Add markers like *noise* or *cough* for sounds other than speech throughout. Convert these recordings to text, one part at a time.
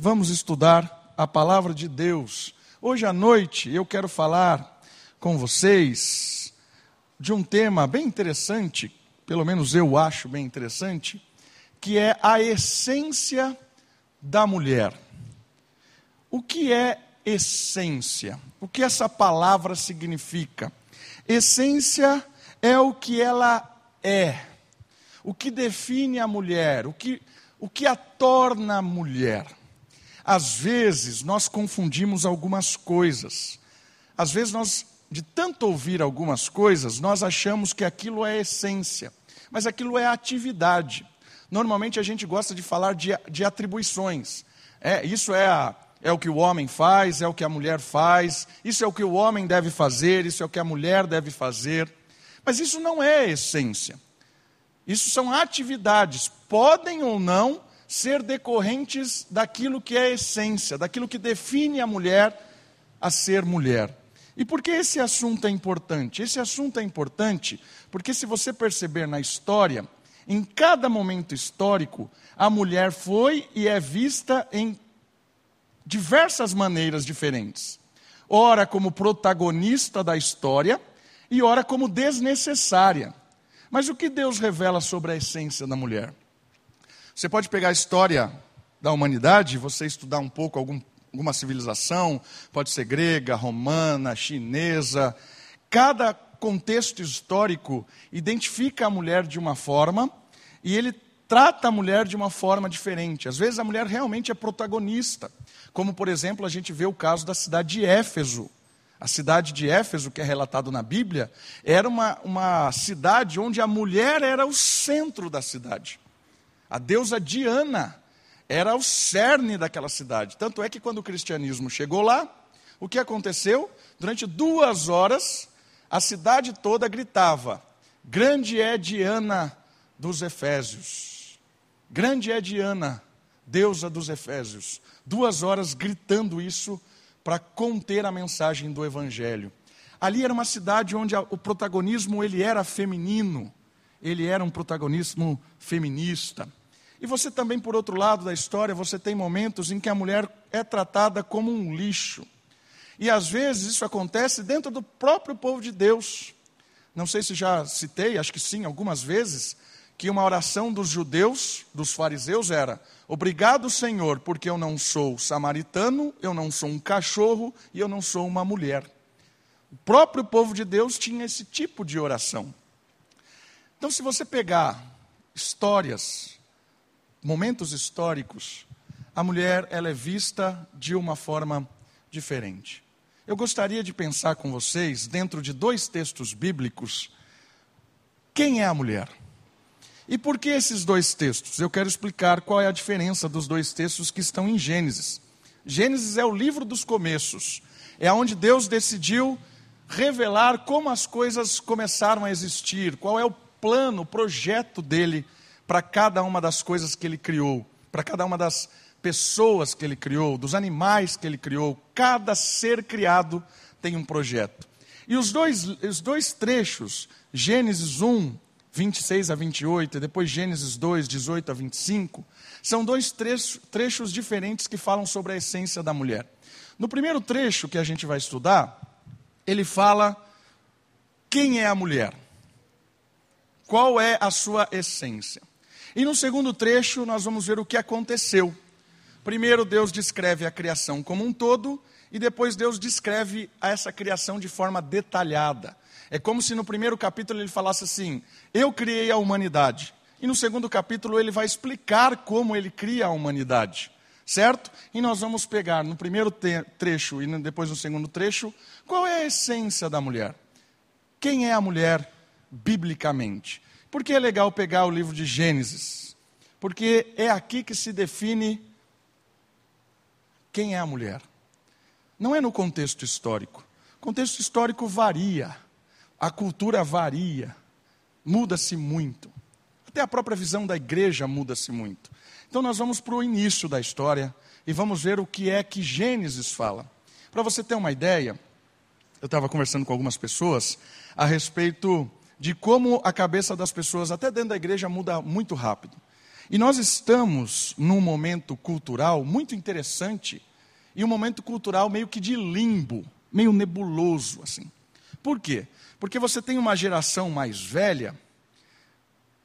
vamos estudar a palavra de Deus. Hoje à noite eu quero falar com vocês de um tema bem interessante, pelo menos eu acho bem interessante, que é a essência da mulher. O que é essência? O que essa palavra significa? Essência é o que ela é, o que define a mulher, o que, o que a torna mulher. Às vezes nós confundimos algumas coisas. Às vezes nós, de tanto ouvir algumas coisas, nós achamos que aquilo é essência, mas aquilo é atividade. Normalmente a gente gosta de falar de, de atribuições. É, isso é, a, é o que o homem faz, é o que a mulher faz, isso é o que o homem deve fazer, isso é o que a mulher deve fazer. Mas isso não é essência. Isso são atividades, podem ou não ser decorrentes daquilo que é essência, daquilo que define a mulher a ser mulher. E por que esse assunto é importante? Esse assunto é importante porque, se você perceber na história, em cada momento histórico, a mulher foi e é vista em diversas maneiras diferentes. Ora, como protagonista da história, e ora, como desnecessária. Mas o que Deus revela sobre a essência da mulher? Você pode pegar a história da humanidade, você estudar um pouco algum, alguma civilização, pode ser grega, romana, chinesa. Cada contexto histórico identifica a mulher de uma forma e ele trata a mulher de uma forma diferente. Às vezes a mulher realmente é protagonista, como por exemplo a gente vê o caso da cidade de Éfeso. A cidade de Éfeso, que é relatado na Bíblia, era uma, uma cidade onde a mulher era o centro da cidade. A deusa Diana era o cerne daquela cidade. Tanto é que quando o cristianismo chegou lá, o que aconteceu? Durante duas horas, a cidade toda gritava: Grande é Diana dos Efésios. Grande é Diana, deusa dos Efésios. Duas horas gritando isso para conter a mensagem do Evangelho. Ali era uma cidade onde o protagonismo ele era feminino, ele era um protagonismo feminista. E você também, por outro lado da história, você tem momentos em que a mulher é tratada como um lixo. E às vezes isso acontece dentro do próprio povo de Deus. Não sei se já citei, acho que sim, algumas vezes, que uma oração dos judeus, dos fariseus, era: Obrigado, Senhor, porque eu não sou samaritano, eu não sou um cachorro e eu não sou uma mulher. O próprio povo de Deus tinha esse tipo de oração. Então, se você pegar histórias momentos históricos, a mulher ela é vista de uma forma diferente. Eu gostaria de pensar com vocês, dentro de dois textos bíblicos, quem é a mulher? E por que esses dois textos? Eu quero explicar qual é a diferença dos dois textos que estão em Gênesis. Gênesis é o livro dos começos, é onde Deus decidiu revelar como as coisas começaram a existir, qual é o plano, o projeto dele para cada uma das coisas que ele criou, para cada uma das pessoas que ele criou, dos animais que ele criou. Cada ser criado tem um projeto. E os dois, os dois trechos, Gênesis 1, 26 a 28, e depois Gênesis 2, 18 a 25, são dois trechos, trechos diferentes que falam sobre a essência da mulher. No primeiro trecho que a gente vai estudar, ele fala quem é a mulher, qual é a sua essência. E no segundo trecho, nós vamos ver o que aconteceu. Primeiro, Deus descreve a criação como um todo, e depois Deus descreve essa criação de forma detalhada. É como se no primeiro capítulo ele falasse assim: Eu criei a humanidade. E no segundo capítulo ele vai explicar como ele cria a humanidade. Certo? E nós vamos pegar no primeiro trecho e depois no segundo trecho qual é a essência da mulher. Quem é a mulher biblicamente? Por que é legal pegar o livro de Gênesis? Porque é aqui que se define quem é a mulher. Não é no contexto histórico. O contexto histórico varia, a cultura varia, muda-se muito. Até a própria visão da igreja muda-se muito. Então nós vamos para o início da história e vamos ver o que é que Gênesis fala. Para você ter uma ideia, eu estava conversando com algumas pessoas a respeito de como a cabeça das pessoas, até dentro da igreja, muda muito rápido. E nós estamos num momento cultural muito interessante e um momento cultural meio que de limbo, meio nebuloso assim. Por quê? Porque você tem uma geração mais velha,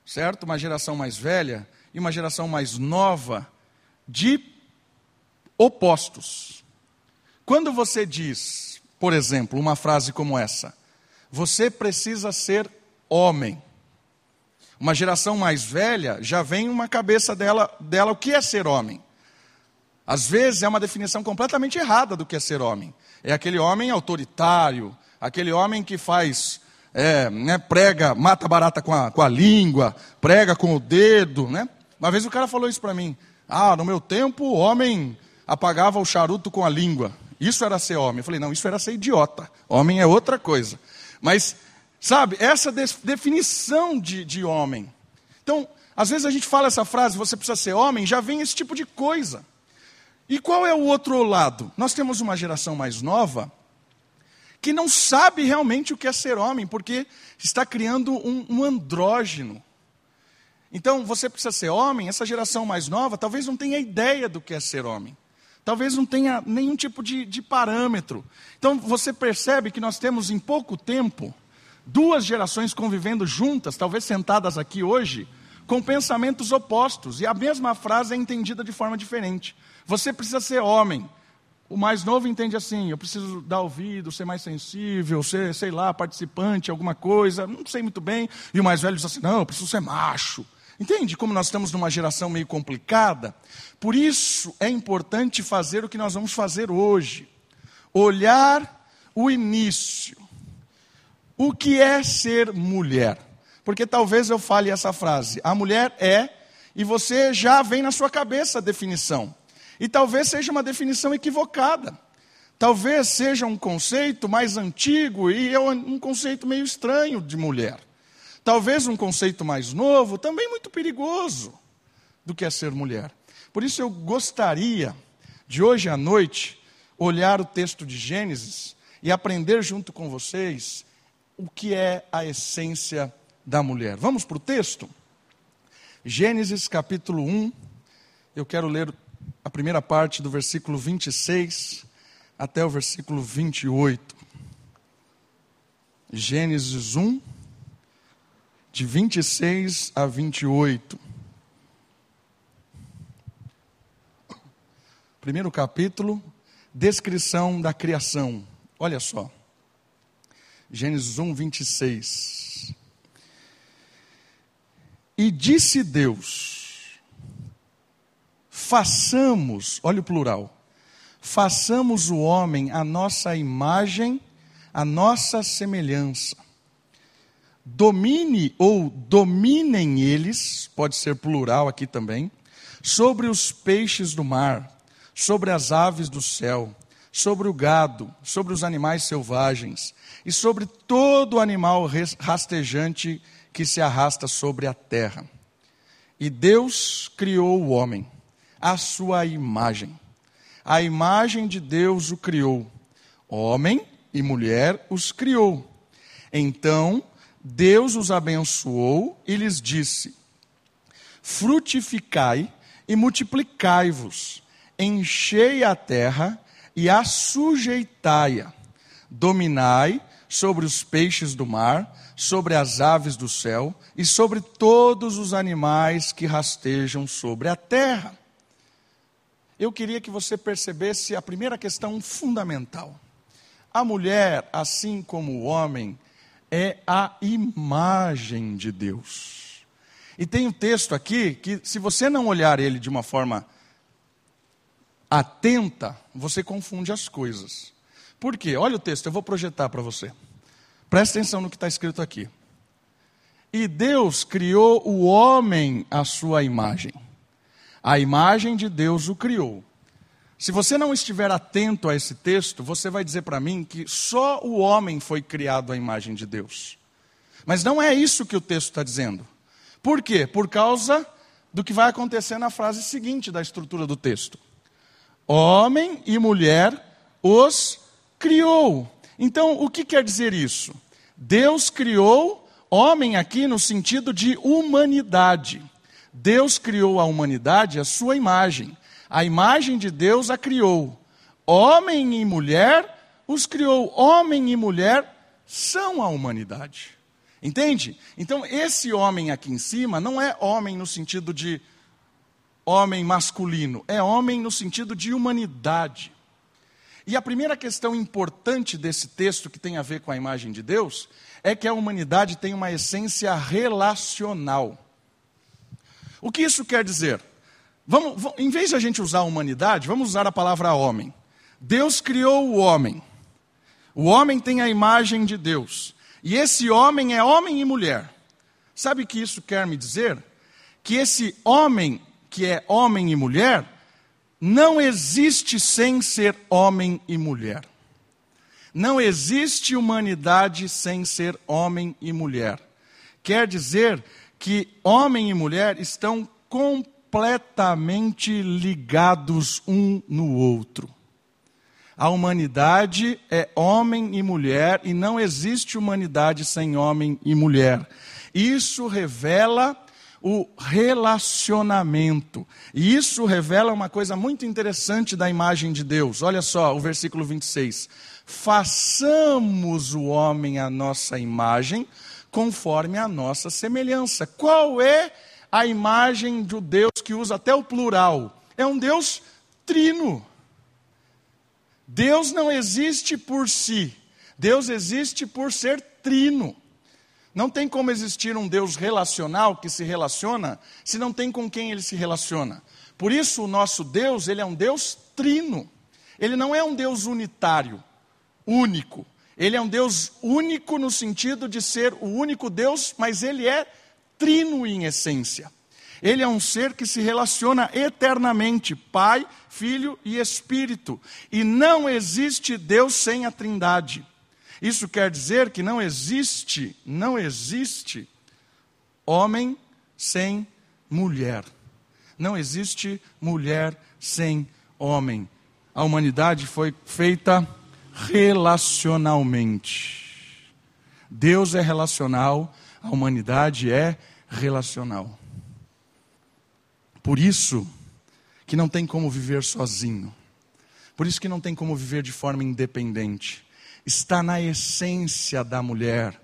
certo? Uma geração mais velha e uma geração mais nova de opostos. Quando você diz, por exemplo, uma frase como essa: você precisa ser homem. Uma geração mais velha já vem uma cabeça dela, dela o que é ser homem. Às vezes é uma definição completamente errada do que é ser homem. É aquele homem autoritário, aquele homem que faz, é, né, prega, mata barata com a, com a língua, prega com o dedo. Né? Uma vez o cara falou isso para mim. Ah, no meu tempo o homem apagava o charuto com a língua. Isso era ser homem. Eu falei, não, isso era ser idiota. Homem é outra coisa. Mas Sabe, essa definição de, de homem. Então, às vezes a gente fala essa frase, você precisa ser homem, já vem esse tipo de coisa. E qual é o outro lado? Nós temos uma geração mais nova que não sabe realmente o que é ser homem, porque está criando um, um andrógeno. Então, você precisa ser homem, essa geração mais nova talvez não tenha ideia do que é ser homem. Talvez não tenha nenhum tipo de, de parâmetro. Então, você percebe que nós temos em pouco tempo duas gerações convivendo juntas, talvez sentadas aqui hoje, com pensamentos opostos, e a mesma frase é entendida de forma diferente. Você precisa ser homem. O mais novo entende assim: eu preciso dar ouvido, ser mais sensível, ser, sei lá, participante, alguma coisa, não sei muito bem. E o mais velho diz assim: não, eu preciso ser macho. Entende como nós estamos numa geração meio complicada? Por isso é importante fazer o que nós vamos fazer hoje: olhar o início o que é ser mulher? Porque talvez eu fale essa frase: a mulher é, e você já vem na sua cabeça a definição. E talvez seja uma definição equivocada. Talvez seja um conceito mais antigo e é um conceito meio estranho de mulher. Talvez um conceito mais novo, também muito perigoso, do que é ser mulher. Por isso eu gostaria de hoje à noite olhar o texto de Gênesis e aprender junto com vocês o que é a essência da mulher. Vamos para o texto? Gênesis capítulo 1, eu quero ler a primeira parte do versículo 26 até o versículo 28. Gênesis 1, de 26 a 28. Primeiro capítulo, descrição da criação. Olha só. Gênesis 1, 26. E disse Deus: façamos, olha o plural, façamos o homem a nossa imagem, a nossa semelhança. Domine ou dominem eles, pode ser plural aqui também, sobre os peixes do mar, sobre as aves do céu, sobre o gado, sobre os animais selvagens e sobre todo animal rastejante que se arrasta sobre a terra. E Deus criou o homem, à sua imagem. A imagem de Deus o criou. Homem e mulher os criou. Então Deus os abençoou e lhes disse: Frutificai e multiplicai-vos, enchei a terra e a sujeitai-a. Dominai sobre os peixes do mar, sobre as aves do céu e sobre todos os animais que rastejam sobre a terra. Eu queria que você percebesse a primeira questão fundamental. A mulher, assim como o homem, é a imagem de Deus. E tem um texto aqui que, se você não olhar ele de uma forma atenta, você confunde as coisas. Por quê? Olha o texto, eu vou projetar para você. Presta atenção no que está escrito aqui. E Deus criou o homem à sua imagem. A imagem de Deus o criou. Se você não estiver atento a esse texto, você vai dizer para mim que só o homem foi criado à imagem de Deus. Mas não é isso que o texto está dizendo. Por quê? Por causa do que vai acontecer na frase seguinte da estrutura do texto homem e mulher os criou. Então, o que quer dizer isso? Deus criou homem aqui no sentido de humanidade. Deus criou a humanidade à sua imagem. A imagem de Deus a criou. Homem e mulher os criou. Homem e mulher são a humanidade. Entende? Então, esse homem aqui em cima não é homem no sentido de homem masculino, é homem no sentido de humanidade. E a primeira questão importante desse texto, que tem a ver com a imagem de Deus, é que a humanidade tem uma essência relacional. O que isso quer dizer? Vamos, em vez de a gente usar a humanidade, vamos usar a palavra homem. Deus criou o homem. O homem tem a imagem de Deus. E esse homem é homem e mulher. Sabe o que isso quer me dizer? Que esse homem, que é homem e mulher, não existe sem ser homem e mulher. Não existe humanidade sem ser homem e mulher. Quer dizer que homem e mulher estão completamente ligados um no outro. A humanidade é homem e mulher e não existe humanidade sem homem e mulher. Isso revela o relacionamento. E isso revela uma coisa muito interessante da imagem de Deus. Olha só o versículo 26. Façamos o homem à nossa imagem, conforme a nossa semelhança. Qual é a imagem do Deus que usa até o plural? É um Deus trino. Deus não existe por si, Deus existe por ser trino. Não tem como existir um Deus relacional que se relaciona se não tem com quem ele se relaciona. Por isso o nosso Deus, ele é um Deus trino. Ele não é um Deus unitário, único. Ele é um Deus único no sentido de ser o único Deus, mas ele é trino em essência. Ele é um ser que se relaciona eternamente, Pai, Filho e Espírito. E não existe Deus sem a Trindade. Isso quer dizer que não existe, não existe homem sem mulher. Não existe mulher sem homem. A humanidade foi feita relacionalmente. Deus é relacional, a humanidade é relacional. Por isso que não tem como viver sozinho. Por isso que não tem como viver de forma independente. Está na essência da mulher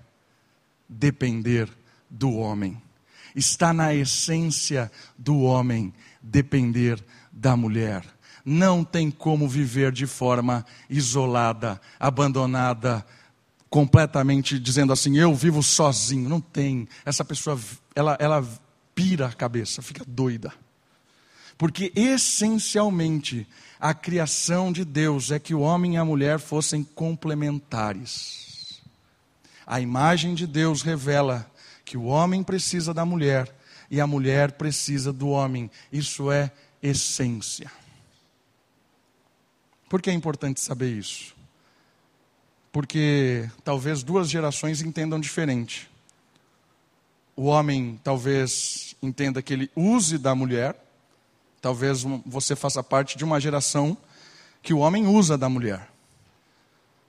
depender do homem. Está na essência do homem depender da mulher. Não tem como viver de forma isolada, abandonada, completamente dizendo assim, eu vivo sozinho. Não tem. Essa pessoa, ela, ela pira a cabeça, fica doida. Porque essencialmente a criação de Deus é que o homem e a mulher fossem complementares. A imagem de Deus revela que o homem precisa da mulher e a mulher precisa do homem. Isso é essência. Por que é importante saber isso? Porque talvez duas gerações entendam diferente. O homem talvez entenda que ele use da mulher, Talvez você faça parte de uma geração que o homem usa da mulher.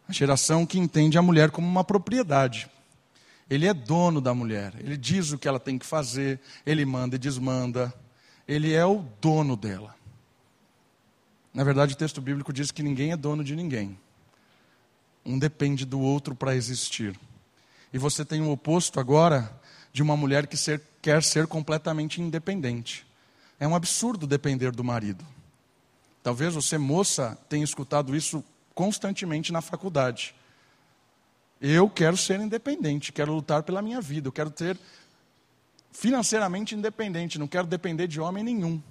A geração que entende a mulher como uma propriedade. Ele é dono da mulher, ele diz o que ela tem que fazer, ele manda e desmanda. Ele é o dono dela. Na verdade, o texto bíblico diz que ninguém é dono de ninguém. Um depende do outro para existir. E você tem o oposto agora de uma mulher que ser, quer ser completamente independente. É um absurdo depender do marido. Talvez você, moça, tenha escutado isso constantemente na faculdade. Eu quero ser independente, quero lutar pela minha vida, eu quero ser financeiramente independente, não quero depender de homem nenhum.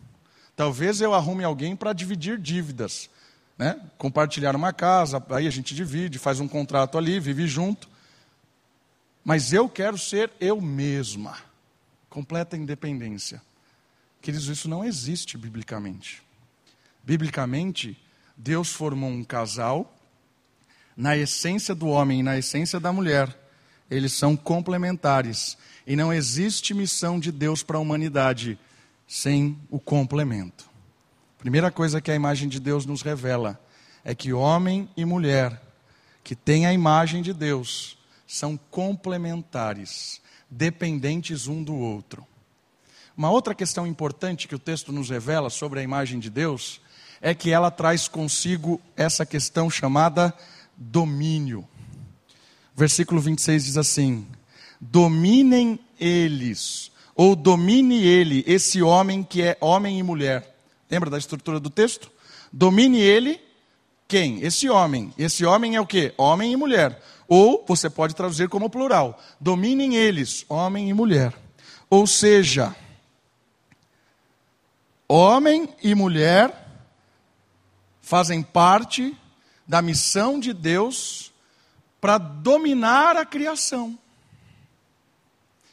Talvez eu arrume alguém para dividir dívidas, né? compartilhar uma casa, aí a gente divide, faz um contrato ali, vive junto. Mas eu quero ser eu mesma, completa independência. Queridos, isso não existe biblicamente. Biblicamente, Deus formou um casal na essência do homem e na essência da mulher. Eles são complementares. E não existe missão de Deus para a humanidade sem o complemento. Primeira coisa que a imagem de Deus nos revela é que homem e mulher que têm a imagem de Deus são complementares, dependentes um do outro. Uma outra questão importante que o texto nos revela sobre a imagem de Deus é que ela traz consigo essa questão chamada domínio. Versículo 26 diz assim: Dominem eles, ou domine ele, esse homem que é homem e mulher. Lembra da estrutura do texto? Domine ele, quem? Esse homem. Esse homem é o que? Homem e mulher. Ou você pode traduzir como plural: dominem eles, homem e mulher. Ou seja, homem e mulher fazem parte da missão de Deus para dominar a criação.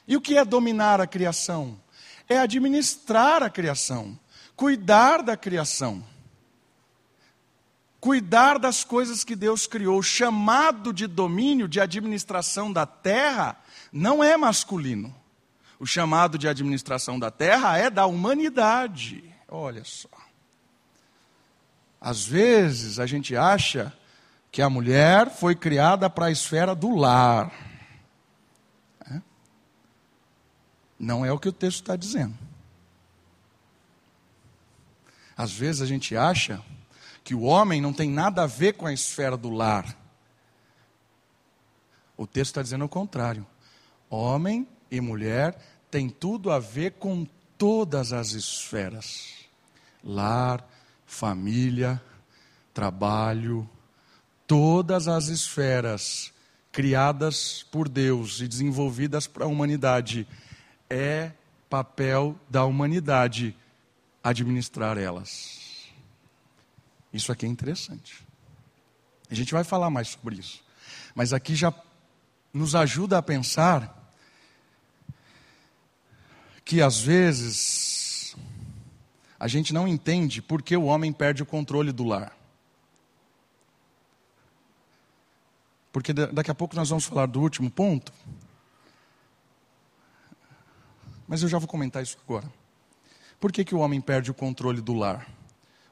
E o que é dominar a criação? É administrar a criação, cuidar da criação, cuidar das coisas que Deus criou. O chamado de domínio, de administração da terra, não é masculino. O chamado de administração da terra é da humanidade. Olha só. Às vezes a gente acha que a mulher foi criada para a esfera do lar. É? Não é o que o texto está dizendo. Às vezes a gente acha que o homem não tem nada a ver com a esfera do lar. O texto está dizendo o contrário. Homem e mulher têm tudo a ver com todas as esferas: lar, família, trabalho, todas as esferas criadas por Deus e desenvolvidas para a humanidade, é papel da humanidade administrar elas. Isso aqui é interessante. A gente vai falar mais sobre isso. Mas aqui já nos ajuda a pensar que às vezes a gente não entende por que o homem perde o controle do lar. Porque daqui a pouco nós vamos falar do último ponto. Mas eu já vou comentar isso agora. Por que, que o homem perde o controle do lar?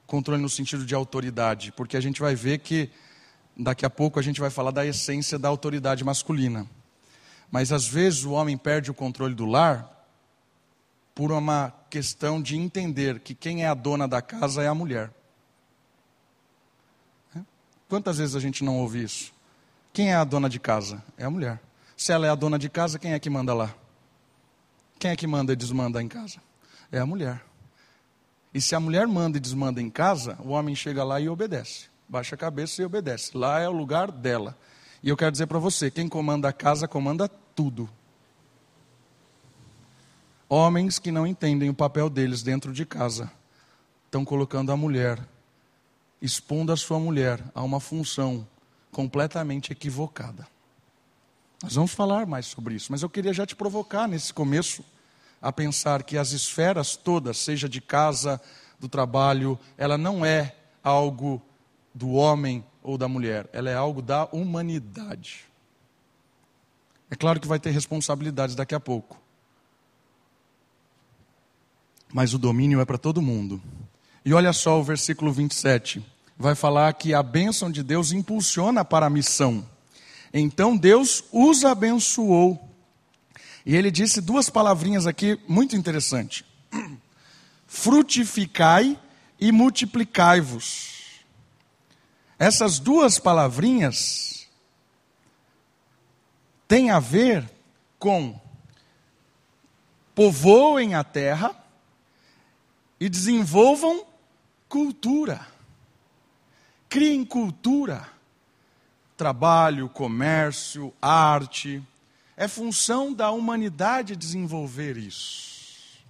Controle no sentido de autoridade. Porque a gente vai ver que daqui a pouco a gente vai falar da essência da autoridade masculina. Mas às vezes o homem perde o controle do lar por uma questão de entender que quem é a dona da casa é a mulher. Quantas vezes a gente não ouve isso? Quem é a dona de casa? É a mulher. Se ela é a dona de casa, quem é que manda lá? Quem é que manda e desmanda em casa? É a mulher. E se a mulher manda e desmanda em casa, o homem chega lá e obedece. Baixa a cabeça e obedece. Lá é o lugar dela. E eu quero dizer para você: quem comanda a casa comanda tudo. Homens que não entendem o papel deles dentro de casa estão colocando a mulher, expondo a sua mulher a uma função completamente equivocada. Nós vamos falar mais sobre isso, mas eu queria já te provocar nesse começo a pensar que as esferas todas, seja de casa, do trabalho, ela não é algo do homem ou da mulher, ela é algo da humanidade. É claro que vai ter responsabilidades daqui a pouco mas o domínio é para todo mundo. E olha só o versículo 27. Vai falar que a bênção de Deus impulsiona para a missão. Então Deus os abençoou. E ele disse duas palavrinhas aqui muito interessantes: *clears throat* frutificai e multiplicai-vos. Essas duas palavrinhas têm a ver com povoem a terra e desenvolvam cultura. Criem cultura. Trabalho, comércio, arte. É função da humanidade desenvolver isso.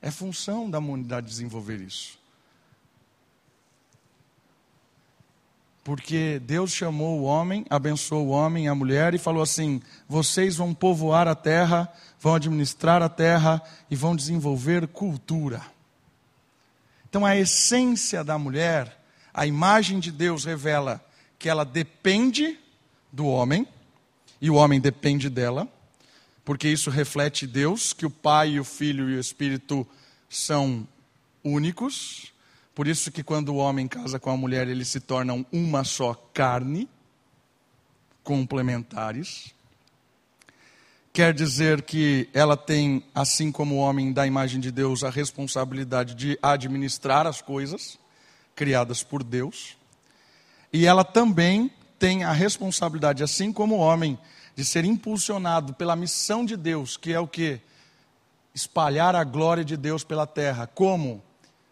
É função da humanidade desenvolver isso. Porque Deus chamou o homem, abençoou o homem e a mulher e falou assim: vocês vão povoar a terra vão administrar a terra e vão desenvolver cultura. Então, a essência da mulher, a imagem de Deus revela que ela depende do homem, e o homem depende dela, porque isso reflete Deus, que o Pai, o Filho e o Espírito são únicos. Por isso que quando o homem casa com a mulher, eles se tornam uma só carne, complementares quer dizer que ela tem, assim como o homem da imagem de Deus, a responsabilidade de administrar as coisas criadas por Deus. E ela também tem a responsabilidade, assim como o homem, de ser impulsionado pela missão de Deus, que é o que? Espalhar a glória de Deus pela terra. Como?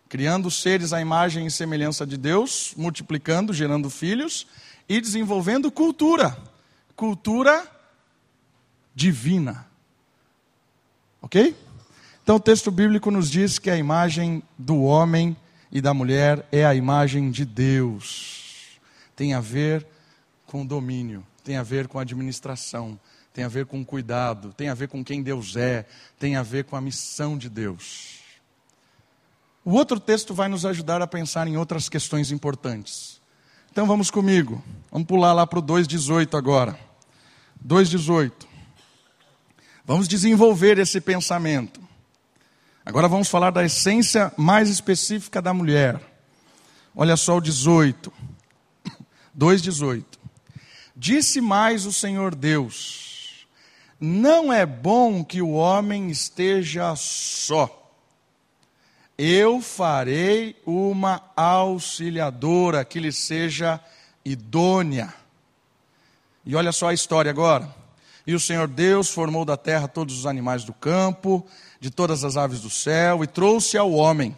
Criando seres à imagem e semelhança de Deus, multiplicando, gerando filhos e desenvolvendo cultura. Cultura divina. Ok? Então o texto bíblico nos diz que a imagem do homem e da mulher é a imagem de Deus. Tem a ver com domínio, tem a ver com administração, tem a ver com cuidado, tem a ver com quem Deus é, tem a ver com a missão de Deus. O outro texto vai nos ajudar a pensar em outras questões importantes. Então vamos comigo, vamos pular lá para o 2,18 agora. 2,18. Vamos desenvolver esse pensamento. Agora vamos falar da essência mais específica da mulher. Olha só o 18. 2,18. *coughs* Disse mais o Senhor Deus: Não é bom que o homem esteja só. Eu farei uma auxiliadora que lhe seja idônea. E olha só a história agora. E o Senhor Deus formou da terra todos os animais do campo, de todas as aves do céu, e trouxe ao homem.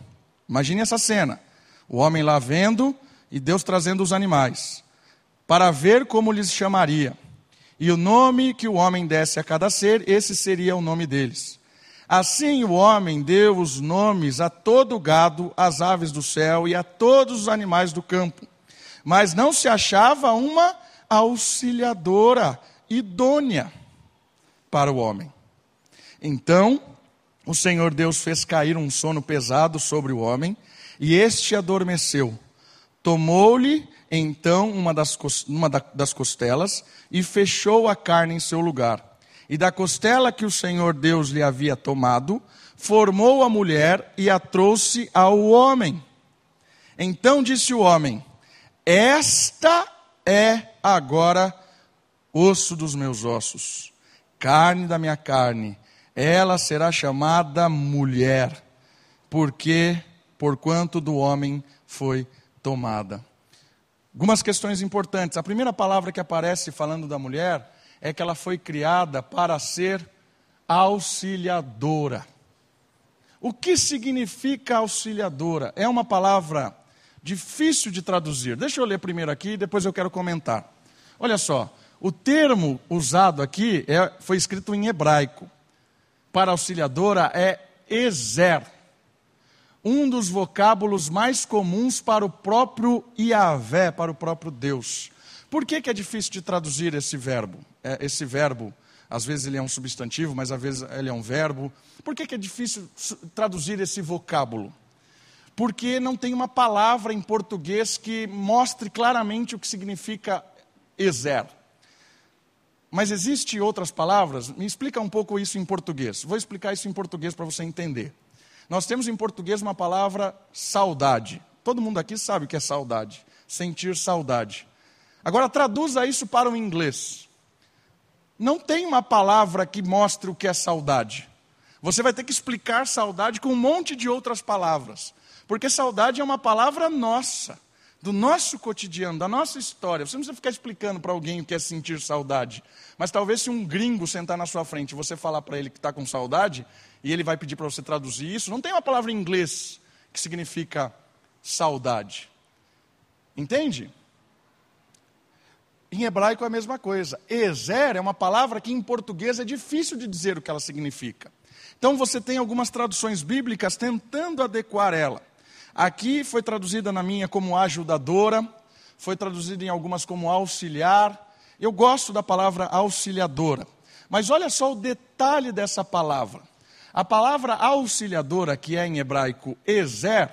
Imagine essa cena: o homem lá vendo e Deus trazendo os animais para ver como lhes chamaria. E o nome que o homem desse a cada ser, esse seria o nome deles. Assim o homem deu os nomes a todo o gado, às aves do céu e a todos os animais do campo. Mas não se achava uma auxiliadora idônea para o homem. Então o Senhor Deus fez cair um sono pesado sobre o homem, e este adormeceu. Tomou-lhe então uma das, uma das costelas e fechou a carne em seu lugar. E da costela que o Senhor Deus lhe havia tomado, formou a mulher e a trouxe ao homem. Então disse o homem: Esta é agora osso dos meus ossos, carne da minha carne. Ela será chamada mulher, porque porquanto do homem foi tomada. Algumas questões importantes. A primeira palavra que aparece falando da mulher é que ela foi criada para ser auxiliadora. O que significa auxiliadora? É uma palavra difícil de traduzir. Deixa eu ler primeiro aqui e depois eu quero comentar. Olha só, o termo usado aqui é, foi escrito em hebraico. Para auxiliadora é ezer um dos vocábulos mais comuns para o próprio Iavé, para o próprio Deus. Por que, que é difícil de traduzir esse verbo? É, esse verbo, às vezes ele é um substantivo, mas às vezes ele é um verbo. Por que, que é difícil traduzir esse vocábulo? Porque não tem uma palavra em português que mostre claramente o que significa exer. Mas existe outras palavras? Me explica um pouco isso em português. Vou explicar isso em português para você entender. Nós temos em português uma palavra saudade. Todo mundo aqui sabe o que é saudade. Sentir saudade. Agora traduza isso para o inglês. Não tem uma palavra que mostre o que é saudade. Você vai ter que explicar saudade com um monte de outras palavras. Porque saudade é uma palavra nossa, do nosso cotidiano, da nossa história. Você não precisa ficar explicando para alguém o que é sentir saudade. Mas talvez se um gringo sentar na sua frente e você falar para ele que está com saudade, e ele vai pedir para você traduzir isso. Não tem uma palavra em inglês que significa saudade. Entende? Em hebraico é a mesma coisa. Ezer é uma palavra que em português é difícil de dizer o que ela significa. Então você tem algumas traduções bíblicas tentando adequar ela. Aqui foi traduzida na minha como ajudadora, foi traduzida em algumas como auxiliar. Eu gosto da palavra auxiliadora. Mas olha só o detalhe dessa palavra. A palavra auxiliadora, que é em hebraico ezer,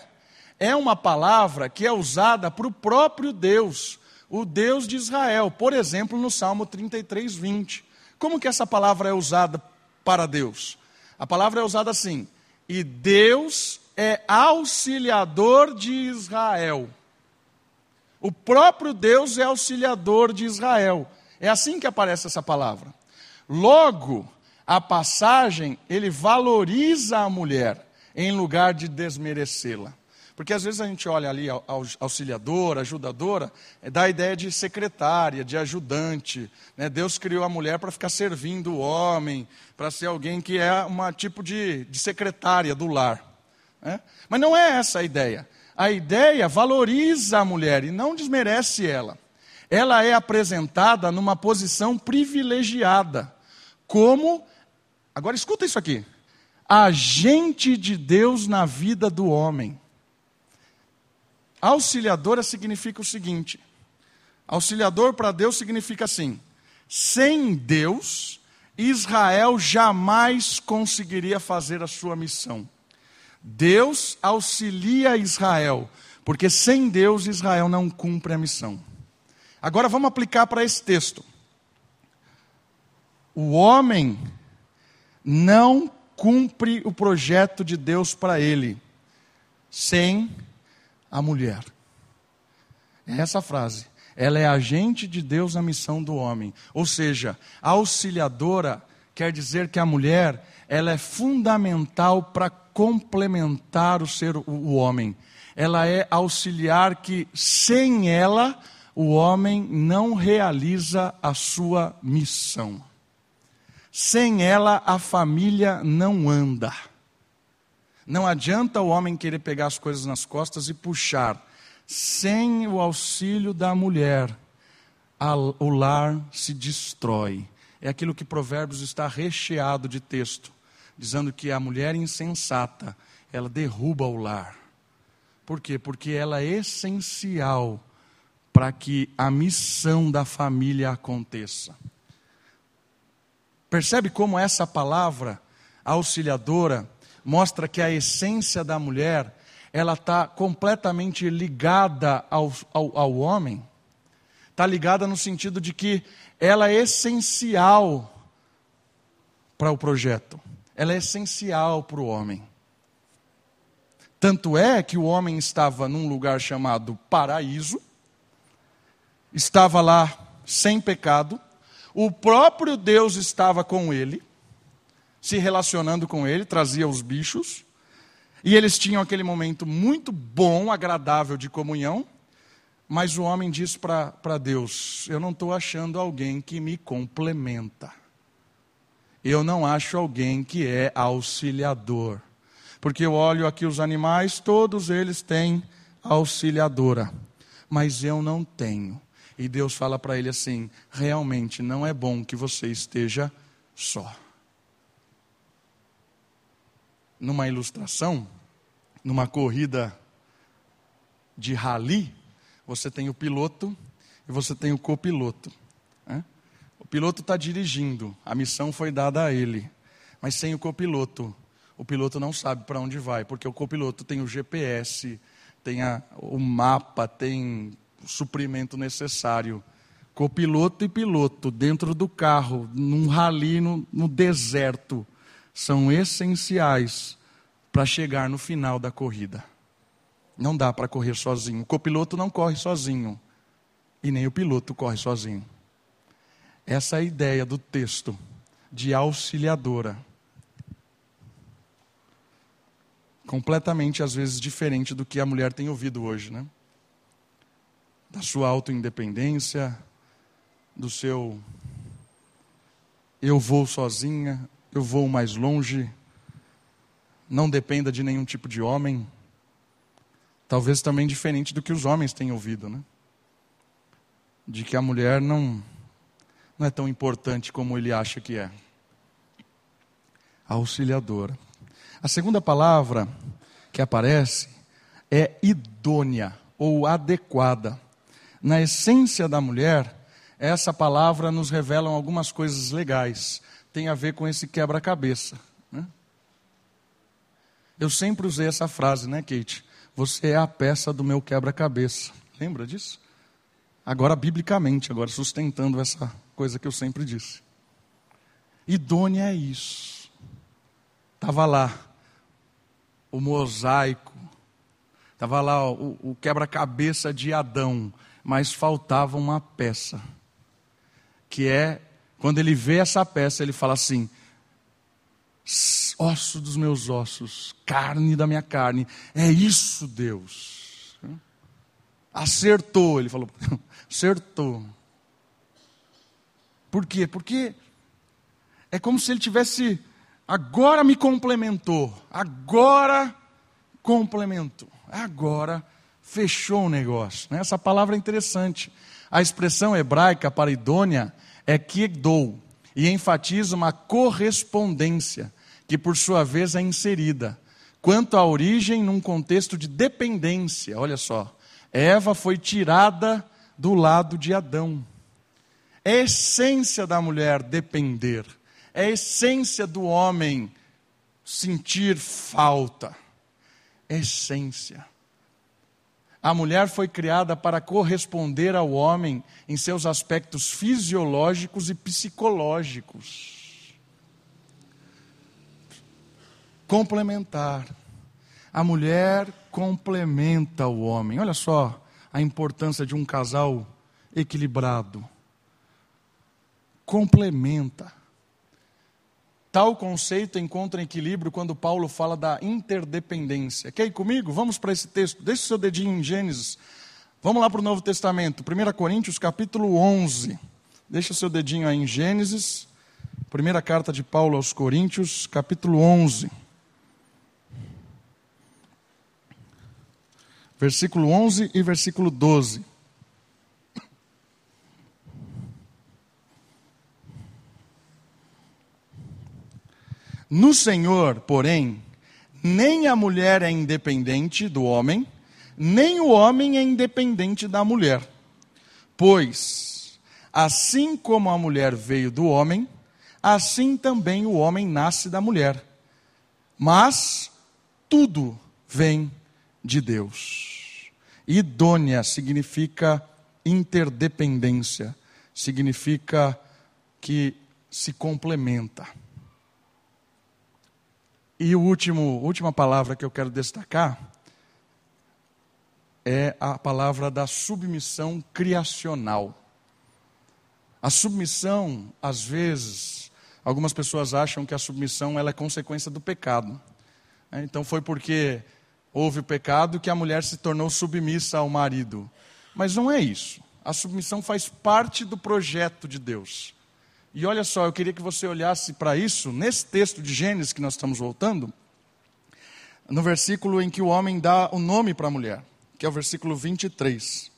é uma palavra que é usada para o próprio Deus, o Deus de Israel. Por exemplo, no Salmo 33, 20. Como que essa palavra é usada para Deus? A palavra é usada assim: e Deus é auxiliador de Israel. O próprio Deus é auxiliador de Israel. É assim que aparece essa palavra. Logo, a passagem, ele valoriza a mulher em lugar de desmerecê-la. Porque às vezes a gente olha ali auxiliadora, ajudadora, é, dá a ideia de secretária, de ajudante. Né? Deus criou a mulher para ficar servindo o homem, para ser alguém que é uma tipo de, de secretária do lar. Né? Mas não é essa a ideia. A ideia valoriza a mulher e não desmerece ela. Ela é apresentada numa posição privilegiada, como. Agora escuta isso aqui. Agente de Deus na vida do homem. Auxiliadora significa o seguinte: auxiliador para Deus significa assim: sem Deus, Israel jamais conseguiria fazer a sua missão. Deus auxilia Israel, porque sem Deus Israel não cumpre a missão. Agora vamos aplicar para esse texto. O homem não cumpre o projeto de Deus para ele sem a mulher. É essa frase. Ela é agente de Deus na missão do homem. Ou seja, auxiliadora quer dizer que a mulher ela é fundamental para complementar o ser o homem. Ela é auxiliar que sem ela o homem não realiza a sua missão. Sem ela a família não anda. Não adianta o homem querer pegar as coisas nas costas e puxar. Sem o auxílio da mulher, o lar se destrói. É aquilo que Provérbios está recheado de texto, dizendo que a mulher insensata, ela derruba o lar. Por quê? Porque ela é essencial para que a missão da família aconteça. Percebe como essa palavra auxiliadora mostra que a essência da mulher ela está completamente ligada ao, ao, ao homem. Está ligada no sentido de que ela é essencial para o projeto. Ela é essencial para o homem. Tanto é que o homem estava num lugar chamado paraíso, estava lá sem pecado, o próprio Deus estava com ele, se relacionando com ele, trazia os bichos, e eles tinham aquele momento muito bom, agradável de comunhão, mas o homem diz para Deus: Eu não estou achando alguém que me complementa. Eu não acho alguém que é auxiliador. Porque eu olho aqui os animais, todos eles têm auxiliadora, mas eu não tenho. E Deus fala para ele assim: realmente não é bom que você esteja só numa ilustração, numa corrida de rally, você tem o piloto e você tem o copiloto. Né? O piloto está dirigindo, a missão foi dada a ele, mas sem o copiloto, o piloto não sabe para onde vai, porque o copiloto tem o GPS, tem a, o mapa, tem o suprimento necessário. Copiloto e piloto dentro do carro, num rally no, no deserto são essenciais para chegar no final da corrida. Não dá para correr sozinho. O copiloto não corre sozinho. E nem o piloto corre sozinho. Essa é a ideia do texto de auxiliadora. Completamente, às vezes, diferente do que a mulher tem ouvido hoje, né? Da sua autoindependência, do seu eu vou sozinha, eu vou mais longe, não dependa de nenhum tipo de homem. Talvez também diferente do que os homens têm ouvido, né? De que a mulher não, não é tão importante como ele acha que é. Auxiliadora. A segunda palavra que aparece é idônea ou adequada. Na essência da mulher, essa palavra nos revela algumas coisas legais tem a ver com esse quebra-cabeça. Né? Eu sempre usei essa frase, né, Kate? Você é a peça do meu quebra-cabeça. Lembra disso? Agora, biblicamente, agora sustentando essa coisa que eu sempre disse. Idônea é isso. Estava lá o mosaico, estava lá o, o quebra-cabeça de Adão, mas faltava uma peça, que é quando ele vê essa peça, ele fala assim: osso dos meus ossos, carne da minha carne. É isso, Deus. Acertou, ele falou. *laughs* Acertou. Por quê? Porque é como se ele tivesse. Agora me complementou. Agora complementou. Agora fechou o negócio. Né? Essa palavra é interessante. A expressão hebraica para idônea é kidou e enfatiza uma correspondência que por sua vez é inserida. Quanto à origem, num contexto de dependência, olha só, Eva foi tirada do lado de Adão. É a essência da mulher depender, é a essência do homem sentir falta, é essência. A mulher foi criada para corresponder ao homem em seus aspectos fisiológicos e psicológicos. complementar. A mulher complementa o homem. Olha só a importância de um casal equilibrado. Complementa. Tal conceito encontra equilíbrio quando Paulo fala da interdependência. Quer ir comigo? Vamos para esse texto. Deixe seu dedinho em Gênesis. Vamos lá para o Novo Testamento. 1 Coríntios, capítulo 11. Deixa seu dedinho aí em Gênesis. Primeira carta de Paulo aos Coríntios, capítulo 11. versículo 11 e versículo 12. No Senhor, porém, nem a mulher é independente do homem, nem o homem é independente da mulher. Pois, assim como a mulher veio do homem, assim também o homem nasce da mulher. Mas tudo vem de Deus. Idônea significa interdependência, significa que se complementa. E o último, última palavra que eu quero destacar é a palavra da submissão criacional. A submissão, às vezes, algumas pessoas acham que a submissão ela é consequência do pecado. Então foi porque houve o pecado que a mulher se tornou submissa ao marido. Mas não é isso. A submissão faz parte do projeto de Deus. E olha só, eu queria que você olhasse para isso nesse texto de Gênesis que nós estamos voltando, no versículo em que o homem dá o nome para a mulher, que é o versículo 23.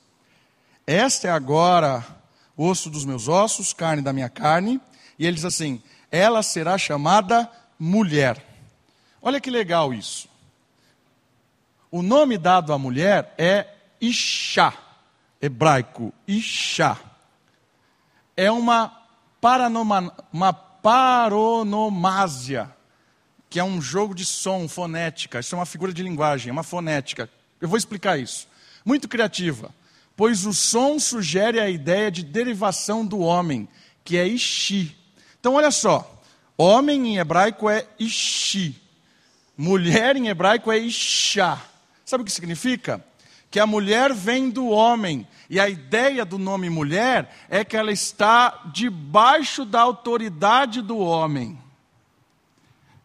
Esta é agora osso dos meus ossos, carne da minha carne, e ele diz assim: ela será chamada mulher. Olha que legal isso. O nome dado à mulher é Isha, hebraico, Isha. É uma, paranoma, uma paronomásia, que é um jogo de som, fonética. Isso é uma figura de linguagem, é uma fonética. Eu vou explicar isso. Muito criativa, pois o som sugere a ideia de derivação do homem, que é Ishi. Então, olha só: homem em hebraico é Ishi, mulher em hebraico é Isha. Sabe o que significa? Que a mulher vem do homem. E a ideia do nome mulher é que ela está debaixo da autoridade do homem.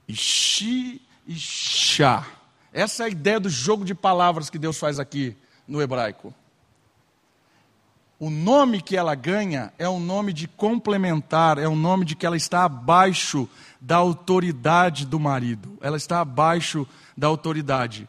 Ishi, Isha. Essa é a ideia do jogo de palavras que Deus faz aqui no hebraico. O nome que ela ganha é um nome de complementar, é um nome de que ela está abaixo da autoridade do marido. Ela está abaixo da autoridade.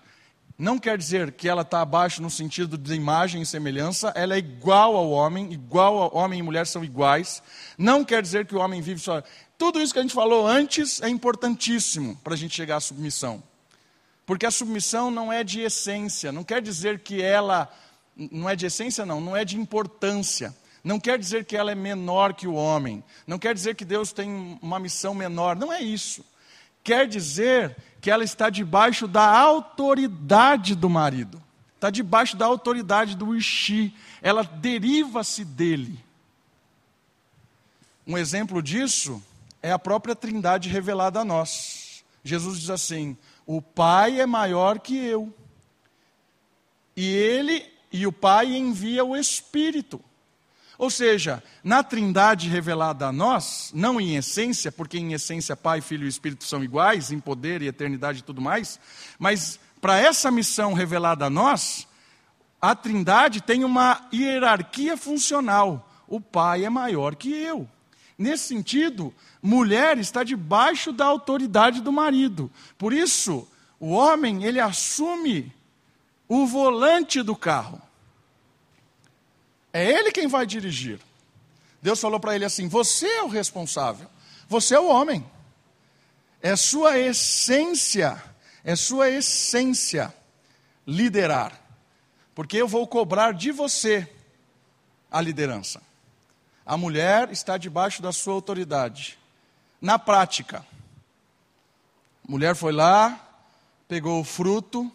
Não quer dizer que ela está abaixo no sentido de imagem e semelhança, ela é igual ao homem, igual ao homem e mulher são iguais. Não quer dizer que o homem vive só. Tudo isso que a gente falou antes é importantíssimo para a gente chegar à submissão. Porque a submissão não é de essência, não quer dizer que ela. Não é de essência, não, não é de importância. Não quer dizer que ela é menor que o homem. Não quer dizer que Deus tem uma missão menor. Não é isso. Quer dizer que ela está debaixo da autoridade do marido. Está debaixo da autoridade do Ishi. Ela deriva-se dele. Um exemplo disso é a própria Trindade revelada a nós. Jesus diz assim: O Pai é maior que eu. E ele e o Pai envia o Espírito. Ou seja, na Trindade revelada a nós, não em essência, porque em essência Pai, Filho e Espírito são iguais, em poder e eternidade e tudo mais, mas para essa missão revelada a nós, a Trindade tem uma hierarquia funcional. O Pai é maior que eu. Nesse sentido, mulher está debaixo da autoridade do marido. Por isso, o homem, ele assume o volante do carro. É ele quem vai dirigir. Deus falou para ele assim: Você é o responsável. Você é o homem. É sua essência, é sua essência liderar. Porque eu vou cobrar de você a liderança. A mulher está debaixo da sua autoridade. Na prática, a mulher foi lá, pegou o fruto,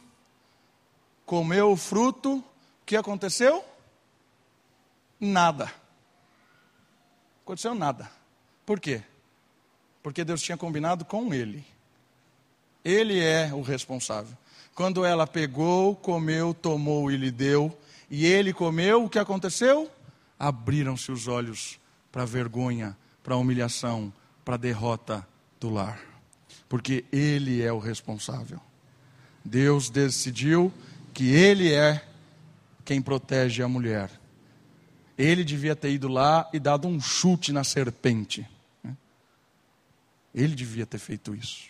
comeu o fruto, o que aconteceu? Nada. Aconteceu nada. Por quê? Porque Deus tinha combinado com ele. Ele é o responsável. Quando ela pegou, comeu, tomou e lhe deu, e ele comeu, o que aconteceu? Abriram-se os olhos para a vergonha, para a humilhação, para a derrota do lar. Porque ele é o responsável. Deus decidiu que ele é quem protege a mulher. Ele devia ter ido lá e dado um chute na serpente. Né? Ele devia ter feito isso.